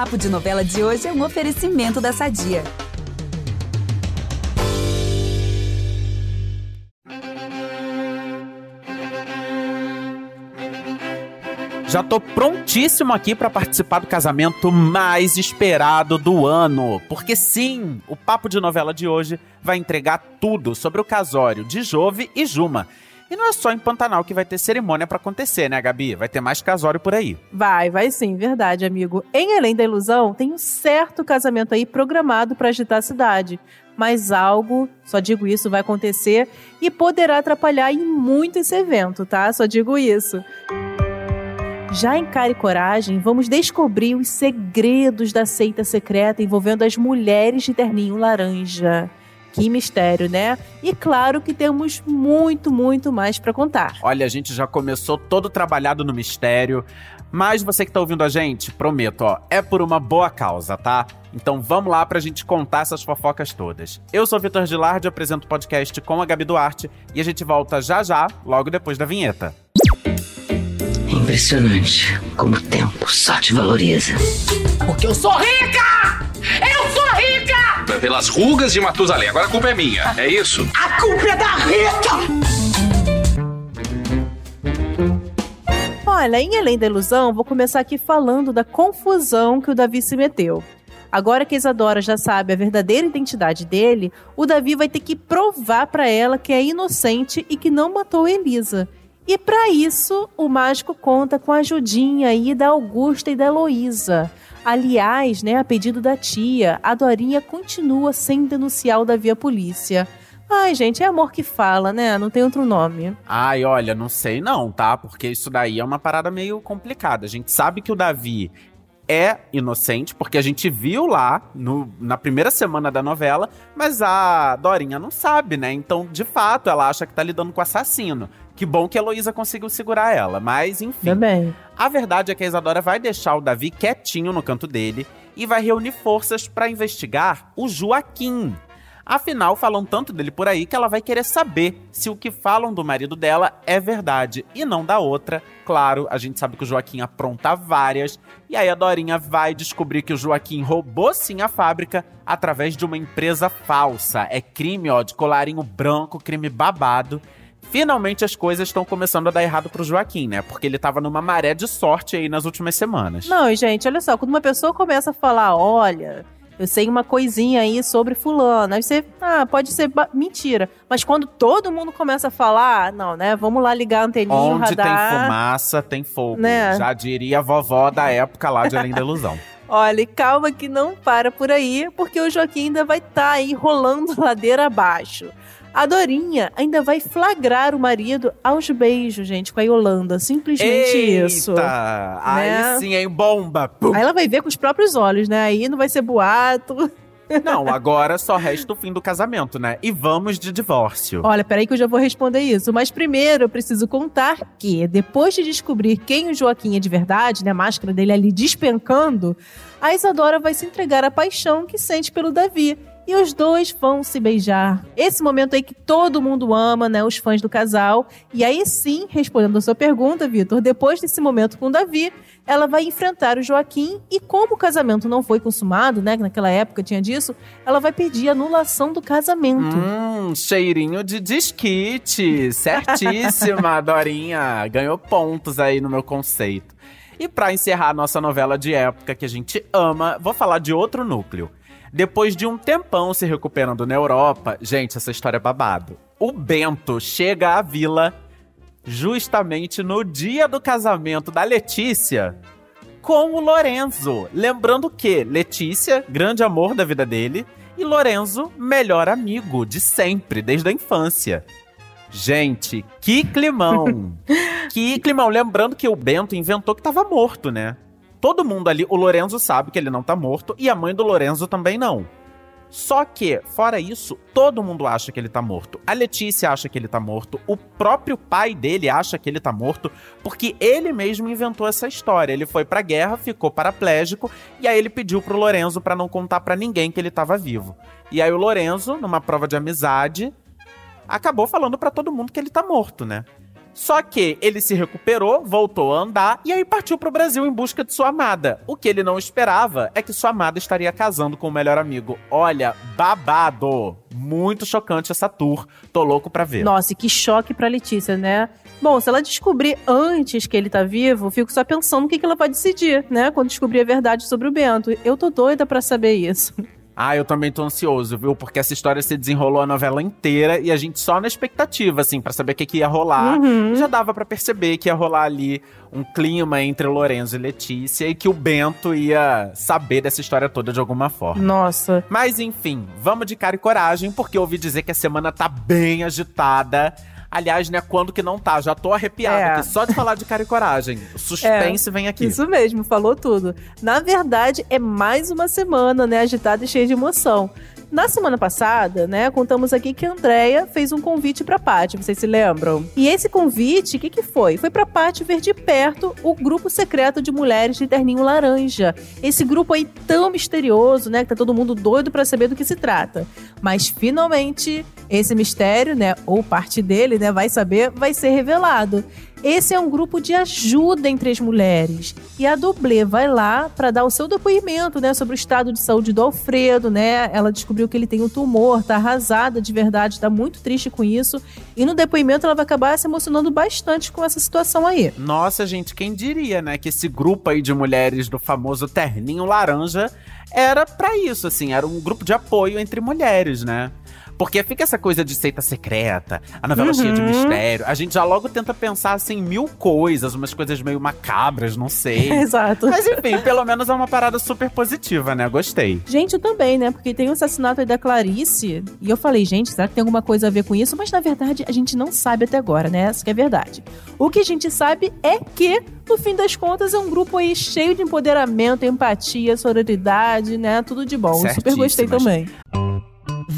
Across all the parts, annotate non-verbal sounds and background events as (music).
Papo de Novela de hoje é um oferecimento da Sadia. Já tô prontíssimo aqui para participar do casamento mais esperado do ano. Porque sim, o papo de novela de hoje vai entregar tudo sobre o casório de Jove e Juma. E não é só em Pantanal que vai ter cerimônia para acontecer, né, Gabi? Vai ter mais casório por aí. Vai, vai sim, verdade, amigo. Em Além da Ilusão, tem um certo casamento aí programado para agitar a cidade. Mas algo, só digo isso, vai acontecer e poderá atrapalhar em muito esse evento, tá? Só digo isso. Já em Cara e Coragem, vamos descobrir os segredos da seita secreta envolvendo as mulheres de terninho laranja. Que mistério, né? E claro que temos muito, muito mais para contar. Olha, a gente já começou todo trabalhado no mistério, mas você que tá ouvindo a gente, prometo, ó, é por uma boa causa, tá? Então vamos lá pra gente contar essas fofocas todas. Eu sou Vitor Gilardi, apresento o podcast com a Gabi Duarte e a gente volta já já, logo depois da vinheta. Impressionante como o tempo só te valoriza. Porque eu sou rica! Eu sou rica! Pelas rugas de Matusalém, agora a culpa é minha, é isso? A culpa é da Rita! Olha, em Além da Ilusão, vou começar aqui falando da confusão que o Davi se meteu. Agora que a Isadora já sabe a verdadeira identidade dele, o Davi vai ter que provar para ela que é inocente e que não matou Elisa. E para isso, o mágico conta com a ajudinha aí da Augusta e da Heloísa. Aliás, né, a pedido da tia, a Dorinha continua sem denunciar o Davi à polícia. Ai, gente, é amor que fala, né? Não tem outro nome. Ai, olha, não sei não, tá? Porque isso daí é uma parada meio complicada. A gente sabe que o Davi é inocente, porque a gente viu lá no, na primeira semana da novela, mas a Dorinha não sabe, né? Então, de fato, ela acha que tá lidando com assassino. Que bom que a Heloísa conseguiu segurar ela, mas enfim. Também. A verdade é que a Isadora vai deixar o Davi quietinho no canto dele e vai reunir forças para investigar o Joaquim. Afinal, falam tanto dele por aí que ela vai querer saber se o que falam do marido dela é verdade e não da outra. Claro, a gente sabe que o Joaquim apronta várias, e aí a Dorinha vai descobrir que o Joaquim roubou sim a fábrica através de uma empresa falsa. É crime, ó, de colarinho branco, crime babado. Finalmente as coisas estão começando a dar errado pro Joaquim, né? Porque ele tava numa maré de sorte aí nas últimas semanas. Não, gente, olha só, quando uma pessoa começa a falar, olha, eu sei uma coisinha aí sobre fulano, aí você, ah, pode ser mentira. Mas quando todo mundo começa a falar, não, né, vamos lá ligar a anteninha, Onde tem radar. fumaça, tem fogo. Né? Já diria a vovó da época lá de Além da Ilusão. (laughs) Olha, e calma que não para por aí, porque o Joaquim ainda vai estar aí rolando (laughs) ladeira abaixo. A Dorinha ainda vai flagrar o marido aos beijos, gente, com a Yolanda. Simplesmente isso. Eita! Aí Né? sim, hein? Bomba! Pum. Aí ela vai ver com os próprios olhos, né? Aí não vai ser boato. Não, (laughs) agora só resta o fim do casamento, né? E vamos de divórcio. Olha, peraí que eu já vou responder isso. Mas primeiro eu preciso contar que, depois de descobrir quem o Joaquim é de verdade, né, a máscara dele ali despencando, a Isadora vai se entregar à paixão que sente pelo Davi. E os dois vão se beijar. Esse momento aí que todo mundo ama, né? Os fãs do casal. E aí sim, respondendo a sua pergunta, Vitor, depois desse momento com o Davi, ela vai enfrentar o Joaquim. E como o casamento não foi consumado, né? que Naquela época tinha disso, ela vai pedir anulação do casamento. Hum, cheirinho de disquite. Certíssima, (laughs) Dorinha. Ganhou pontos aí no meu conceito. E pra encerrar a nossa novela de época que a gente ama, vou falar de outro núcleo. Depois de um tempão se recuperando na Europa, gente, essa história é babado. O Bento chega à vila justamente no dia do casamento da Letícia com o Lorenzo. Lembrando que Letícia, grande amor da vida dele, e Lorenzo, melhor amigo de sempre, desde a infância. Gente, que climão! (laughs) que climão! Lembrando que o Bento inventou que tava morto, né? Todo mundo ali, o Lorenzo sabe que ele não tá morto e a mãe do Lorenzo também não. Só que, fora isso, todo mundo acha que ele tá morto. A Letícia acha que ele tá morto, o próprio pai dele acha que ele tá morto, porque ele mesmo inventou essa história. Ele foi pra guerra, ficou paraplégico, e aí ele pediu pro Lorenzo pra não contar pra ninguém que ele tava vivo. E aí o Lorenzo, numa prova de amizade, acabou falando pra todo mundo que ele tá morto, né? Só que ele se recuperou, voltou a andar e aí partiu pro Brasil em busca de sua amada. O que ele não esperava é que sua amada estaria casando com o melhor amigo. Olha, babado! Muito chocante essa tour. Tô louco pra ver. Nossa, e que choque pra Letícia, né? Bom, se ela descobrir antes que ele tá vivo, fico só pensando o que, que ela vai decidir, né? Quando descobrir a verdade sobre o Bento. Eu tô doida pra saber isso. Ah, eu também tô ansioso, viu? Porque essa história se desenrolou a novela inteira e a gente só na expectativa, assim, para saber o que, que ia rolar. Uhum. Já dava para perceber que ia rolar ali um clima entre Lorenzo e Letícia e que o Bento ia saber dessa história toda de alguma forma. Nossa. Mas enfim, vamos de cara e coragem, porque eu ouvi dizer que a semana tá bem agitada. Aliás, né, quando que não tá? Já tô arrepiado É. aqui, só de falar de cara e coragem. (laughs) O suspense vem aqui. Isso mesmo, falou tudo. Na verdade, é mais uma semana, né, agitada e cheia de emoção. Na semana passada, né, contamos aqui que a Andrea fez um convite pra Paty, vocês se lembram? E esse convite, o que que foi? Foi pra Paty ver de perto o grupo secreto de mulheres de terninho laranja. Esse grupo aí tão misterioso, né, que tá todo mundo doido pra saber do que se trata. Mas finalmente, esse mistério, né, ou parte dele, né, vai saber, vai ser revelado. Esse é um grupo de ajuda entre as mulheres. E a dublê vai lá para dar o seu depoimento, né, sobre o estado de saúde do Alfredo, né? Ela descobriu que ele tem um tumor, tá arrasada de verdade, tá muito triste com isso. E no depoimento ela vai acabar se emocionando bastante com essa situação aí. Nossa, gente, quem diria, né, que esse grupo aí de mulheres do famoso terninho laranja era pra isso, assim, era um grupo de apoio entre mulheres, né? Porque fica essa coisa de seita secreta, a novela cheia de Uhum. mistério. A gente já logo tenta pensar assim em mil coisas, umas coisas meio macabras, não sei. (laughs) Exato. Mas enfim, pelo menos é uma parada super positiva, né? Gostei. Gente, eu também, né? Porque tem o assassinato aí da Clarice. E eu falei, gente, será que tem alguma coisa a ver com isso? Mas na verdade a gente não sabe até agora, né? Essa que é verdade. O que a gente sabe é que, no fim das contas, é um grupo aí cheio de empoderamento, empatia, sororidade, né? Tudo de bom. Super gostei também.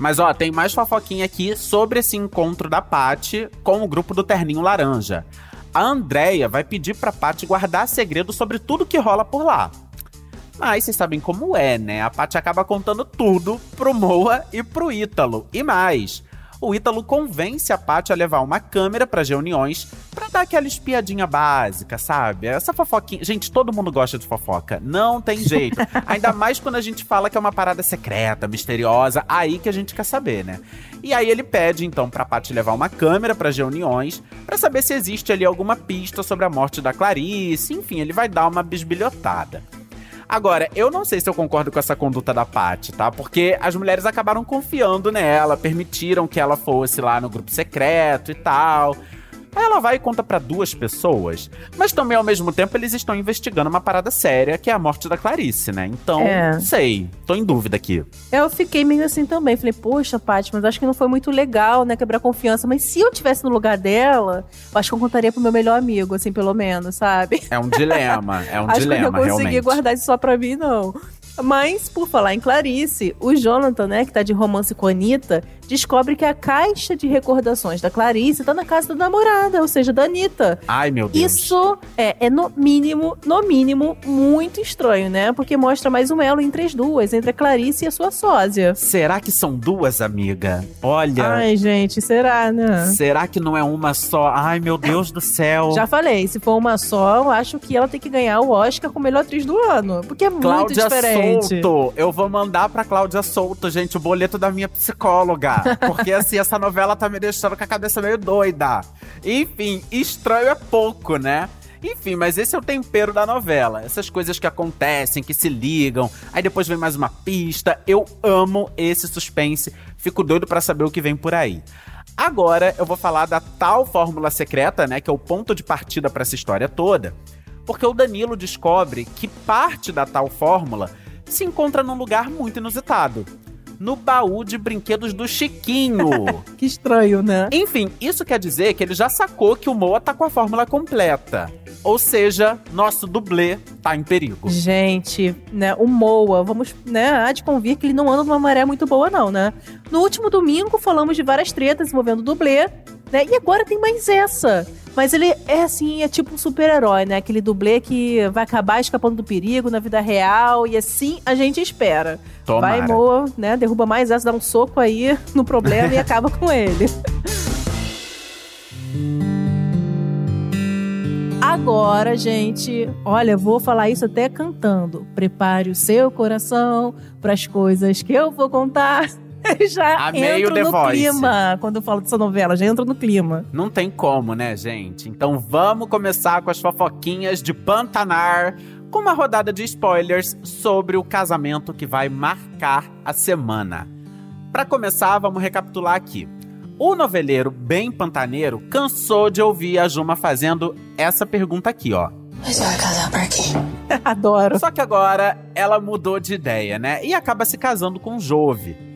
Mas ó, tem mais fofoquinha aqui sobre esse encontro da Paty com o grupo do Terninho Laranja. A Andrea vai pedir pra Paty guardar segredo sobre tudo que rola por lá. Mas vocês sabem como é, né? A Paty acaba contando tudo pro Moa e pro Ítalo. E mais, o Ítalo convence a Paty a levar uma câmera pras reuniões pra dar aquela espiadinha básica, sabe? Essa fofoquinha. Gente, todo mundo gosta de fofoca. Não tem (laughs) jeito. Ainda mais quando a gente fala que é uma parada secreta, misteriosa, aí que a gente quer saber, né? E aí ele pede então pra Paty levar uma câmera pras reuniões pra saber se existe ali alguma pista sobre a morte da Clarice. Enfim, ele vai dar uma bisbilhotada. Agora, eu não sei se eu concordo com essa conduta da Paty, tá? Porque as mulheres acabaram confiando nela, permitiram que ela fosse lá no grupo secreto e tal. Aí ela vai e conta pra duas pessoas, mas também ao mesmo tempo eles estão investigando uma parada séria, que é a morte da Clarice, né? Então, É. não sei, tô em dúvida aqui. Eu fiquei meio assim também. Falei, poxa, Paty, mas acho que não foi muito legal, né? Quebrar confiança. Mas se eu tivesse no lugar dela, eu acho que eu contaria pro meu melhor amigo, assim, pelo menos, sabe? É um dilema, é um (laughs) acho dilema, que eu não consegui realmente. guardar isso só pra mim, não. Mas, por falar em Clarice, o Jonathan, né, que tá de romance com a Anitta, descobre que a caixa de recordações da Clarice tá na casa da namorada, ou seja, da Anitta. Ai, meu Deus. Isso é, é no mínimo, no mínimo, muito estranho, né? Porque mostra mais um elo entre as duas, entre a Clarice e a sua sósia. Será que são duas, amiga? Olha, Ai, gente, será, né? será que não é uma só? Ai, meu Deus do céu. Já falei, se for uma só, eu acho que ela tem que ganhar o Oscar como melhor atriz do ano. Porque é muito Cláudia diferente. Souto. Eu vou mandar pra Cláudia Souto, gente, o boleto da minha psicóloga. Porque, assim, essa novela tá me deixando com a cabeça meio doida. Enfim, estranho é pouco, né? Enfim, mas esse é o tempero da novela. Essas coisas que acontecem, que se ligam, aí depois vem mais uma pista. Eu amo esse suspense. Fico doido pra saber o que vem por aí. Agora eu vou falar da tal fórmula secreta, né, que é o ponto de partida pra essa história toda. Porque o Danilo descobre que parte da tal fórmula se encontra num lugar muito inusitado. no baú de brinquedos do Chiquinho. (laughs) Que estranho, né? Enfim, isso quer dizer que ele já sacou que o Moa tá com a fórmula completa. Ou seja, nosso dublê tá em perigo. Gente, né, o Moa, vamos, né, há de convir que ele não anda numa maré muito boa não, né? No último domingo falamos de várias tretas envolvendo o dublê, né? E agora tem mais essa. Mas ele é assim, é tipo um super-herói, né? Aquele dublê que vai acabar escapando do perigo na vida real e assim a gente espera. Tomara. Vai, Moa, né? Derruba mais essa, dá um soco aí (laughs) no problema e (laughs) acaba com ele. Agora, gente, olha, vou falar isso até cantando. Prepare o seu coração para as coisas que eu vou contar. (laughs) já Amei entro no Voice. clima quando eu falo dessa novela, já entro no clima. Não tem como, né, gente? Então vamos começar com as fofoquinhas de Pantanar, com uma rodada de spoilers sobre o casamento que vai marcar a semana. Pra começar, vamos recapitular aqui. O noveleiro bem pantaneiro cansou de ouvir a Juma fazendo essa pergunta aqui, ó. Mas vai casar por quê? (laughs) Adoro. Só que agora ela mudou de ideia, né? E acaba se casando com o Jove.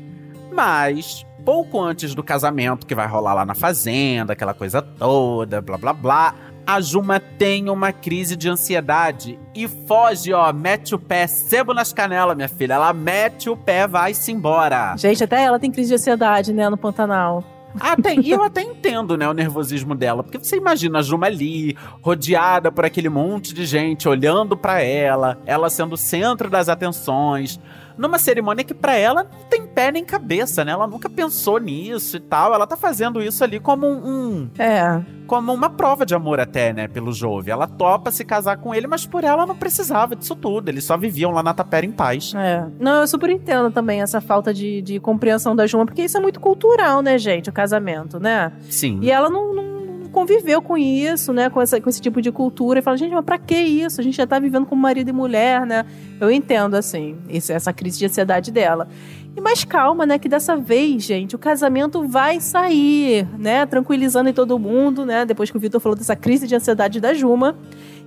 Mas, pouco antes do casamento que vai rolar lá na fazenda, aquela coisa toda, blá blá blá, a Juma tem uma crise de ansiedade e foge, ó, mete o pé, sebo nas canelas, minha filha. Ela mete o pé, vai-se embora. Gente, até ela tem crise de ansiedade, né, no Pantanal. Ah, tem. E eu (laughs) até entendo, né, o nervosismo dela. Porque você imagina a Juma ali, rodeada por aquele monte de gente, olhando pra ela, ela sendo o centro das atenções. Numa cerimônia que pra ela não tem pé nem cabeça, né? Ela nunca pensou nisso e tal. Ela tá fazendo isso ali como um, um- É. como uma prova de amor até, né, pelo Jove. Ela topa se casar com ele, mas por ela não precisava disso tudo. Eles só viviam lá na Tapera em paz. É. Não, eu super entendo também essa falta de, de compreensão da Juma, porque isso é muito cultural, né, gente? O casamento, né? Sim. E ela não- não conviveu com isso, né? Com, essa, com esse tipo de cultura. E fala, gente, mas pra que isso? A gente já tá vivendo como marido e mulher, né? Eu entendo, assim, essa crise de ansiedade dela. E mais calma, né? Que dessa vez, gente, o casamento vai sair, né? Tranquilizando em todo mundo, né? Depois que o Vitor falou dessa crise de ansiedade da Juma.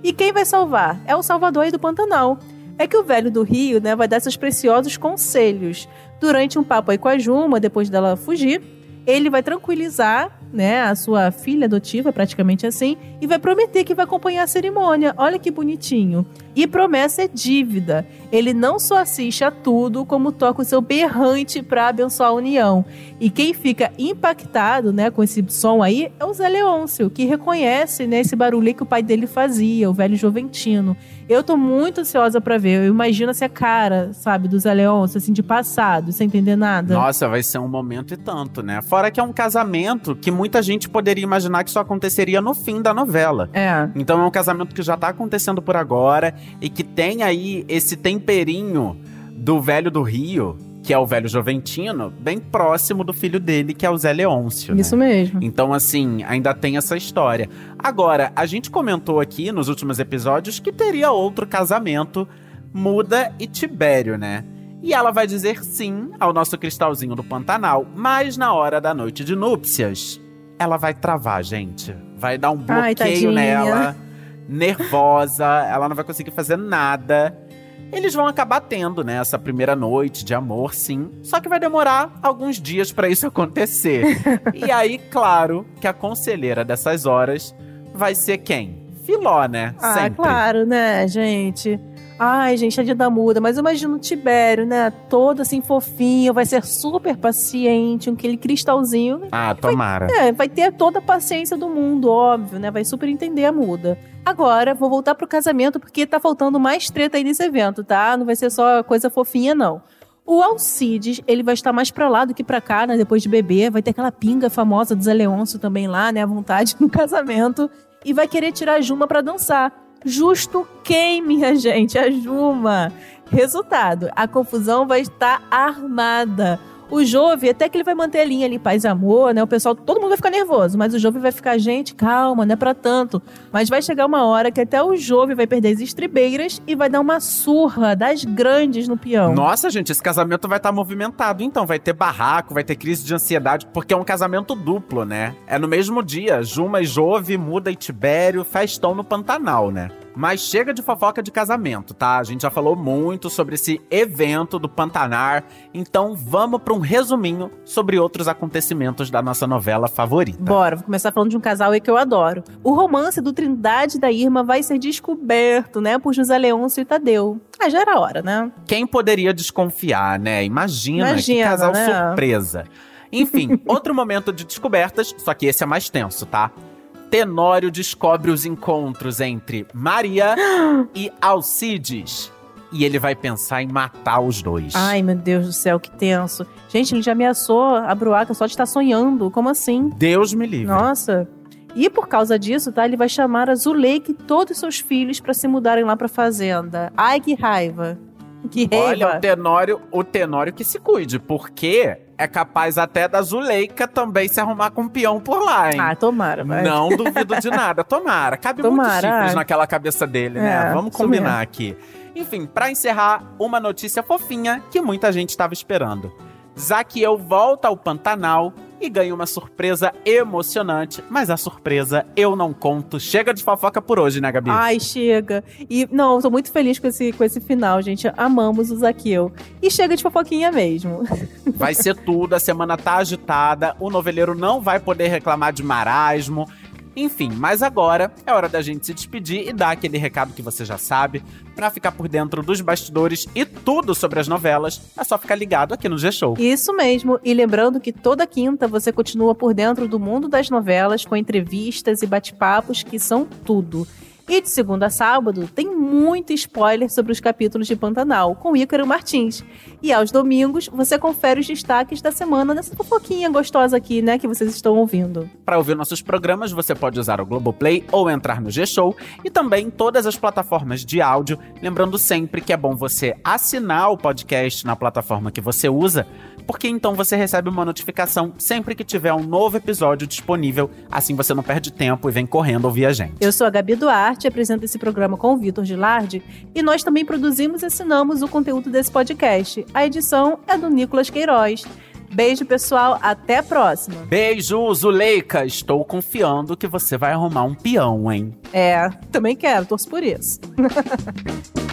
E quem vai salvar? É o Salvador aí do Pantanal. É que o velho do Rio, né, vai dar seus preciosos conselhos. Durante um papo aí com a Juma, depois dela fugir, ele vai tranquilizar, né, a sua filha adotiva, praticamente assim, e vai prometer que vai acompanhar a cerimônia. Olha que bonitinho. E promessa é dívida. Ele não só assiste a tudo, como toca o seu berrante para abençoar a união. E quem fica impactado, né, com esse som aí é o Zé Leôncio, que reconhece, né, esse barulho que o pai dele fazia, o velho Joventino. Eu tô muito ansiosa para ver. Eu imagino assim a cara, sabe, do Zé Leôncio, assim, de passado, sem entender nada. Nossa, vai ser um momento e tanto, né? Fora que é um casamento que muita gente poderia imaginar que só aconteceria no fim da novela. É. Então é um casamento que já tá acontecendo por agora e que tem aí esse temperinho do velho do Rio, que é o velho Joventino, bem próximo do filho dele, que é o Zé Leôncio. né? Isso mesmo. Então, assim, ainda tem essa história. Agora, a gente comentou aqui nos últimos episódios que teria outro casamento, Muda e Tibério, né? E ela vai dizer sim ao nosso cristalzinho do Pantanal, mas na hora da noite de núpcias, ela vai travar, gente. Vai dar um Ai, bloqueio tadinha. nela, nervosa, ela não vai conseguir fazer nada. Eles vão acabar tendo, né, essa primeira noite de amor, sim. Só que vai demorar alguns dias pra isso acontecer. (laughs) e aí, claro, que a conselheira dessas horas vai ser quem? Filó, né? Ah, Sempre. claro, né, gente? Ai, gente, a Dida muda, mas eu imagino o Tibério, né? Todo assim fofinho, vai ser super paciente, aquele cristalzinho. Ah, tomara. É, vai ter toda a paciência do mundo, óbvio, né? Vai super entender a muda. Agora, vou voltar pro casamento porque tá faltando mais treta aí nesse evento, tá? Não vai ser só coisa fofinha, não. O Alcides, ele vai estar mais pra lá do que pra cá, né? Depois de beber. Vai ter aquela pinga famosa do Zé Leôncio também lá, né? À vontade (laughs) no casamento. E vai querer tirar a Juma pra dançar. Justo quem, minha gente? A Juma. Resultado: a confusão vai estar armada. O Jove, até que ele vai manter a linha ali, paz e amor, né? O pessoal, todo mundo vai ficar nervoso, mas o Jove vai ficar, gente, calma, não é pra tanto. Mas vai chegar uma hora que até o Jove vai perder as estribeiras e vai dar uma surra das grandes no peão. Nossa, gente, esse casamento vai estar movimentado. Então, vai ter barraco, vai ter crise de ansiedade, porque é um casamento duplo, né? É no mesmo dia. Juma e Jove, Muda e Tibério, festão no Pantanal, né? Mas chega de fofoca de casamento, tá? A gente já falou muito sobre esse evento do Pantanar, então vamos para um resuminho sobre outros acontecimentos da nossa novela favorita. Bora, vou começar falando de um casal aí que eu adoro. O romance do Trindade e da Irma vai ser descoberto, né, por José Leôncio e Tadeu. Ah, já era hora, né? Quem poderia desconfiar, né? Imagina, Imagina, que casal né? surpresa. Enfim, (laughs) outro momento de descobertas, só que esse é mais tenso, tá? Tenório descobre os encontros entre Maria (gasps) e Alcides. E ele vai pensar em matar os dois. Ai, meu Deus do céu, que tenso. Gente, ele já ameaçou a Bruaca só de estar sonhando. Como assim? Deus me livre. Nossa. E por causa disso, tá? Ele vai chamar a Zuleika e todos os seus filhos pra se mudarem lá pra fazenda. Ai, que raiva. (laughs) Que Olha, o Tenório, o Tenório que se cuide, porque é capaz até da Zuleika também se arrumar com um peão por lá, hein? Ah, tomara, vai. Não (laughs) duvido de nada. Tomara. Cabe muitos Tomara, chifres ah. naquela cabeça dele, né? É, Vamos isso combinar aqui. Enfim, pra encerrar, uma notícia fofinha que muita gente estava esperando. Zaqueu volta ao Pantanal e ganha uma surpresa emocionante, mas a surpresa eu não conto. Chega de fofoca por hoje, né, Gabi? Ai, chega. E, não, eu tô muito feliz com esse, com esse final, gente. Amamos o Zaqueu. E chega de fofoquinha mesmo. Vai ser tudo, a semana tá agitada, o noveleiro não vai poder reclamar de marasmo. Enfim, mas agora é hora da gente se despedir e dar aquele recado que você já sabe. Pra ficar por dentro dos bastidores e tudo sobre as novelas, é só ficar ligado aqui no G-Show. Isso mesmo. E lembrando que toda quinta você continua por dentro do mundo das novelas com entrevistas e bate-papos que são tudo. E de segunda a sábado tem muito spoiler sobre os capítulos de Pantanal com Ícaro Martins. E aos domingos você confere os destaques da semana dessa fofoquinha gostosa aqui, né, que vocês estão ouvindo. Para ouvir nossos programas, você pode usar o Globoplay ou entrar no G-Show e também todas as plataformas de áudio. Lembrando sempre que é bom você assinar o podcast na plataforma que você usa, porque então você recebe uma notificação sempre que tiver um novo episódio disponível. Assim você não perde tempo e vem correndo ouvir a gente. Eu sou a Gabi Duarte, apresento esse programa com o Vitor Gilardi e nós também produzimos e assinamos o conteúdo desse podcast. A edição é do Nicolas Queiroz. Beijo, pessoal. Até a próxima. Beijo, Zuleika! Estou confiando que você vai arrumar um peão, hein? É, também quero, torço por isso. (laughs)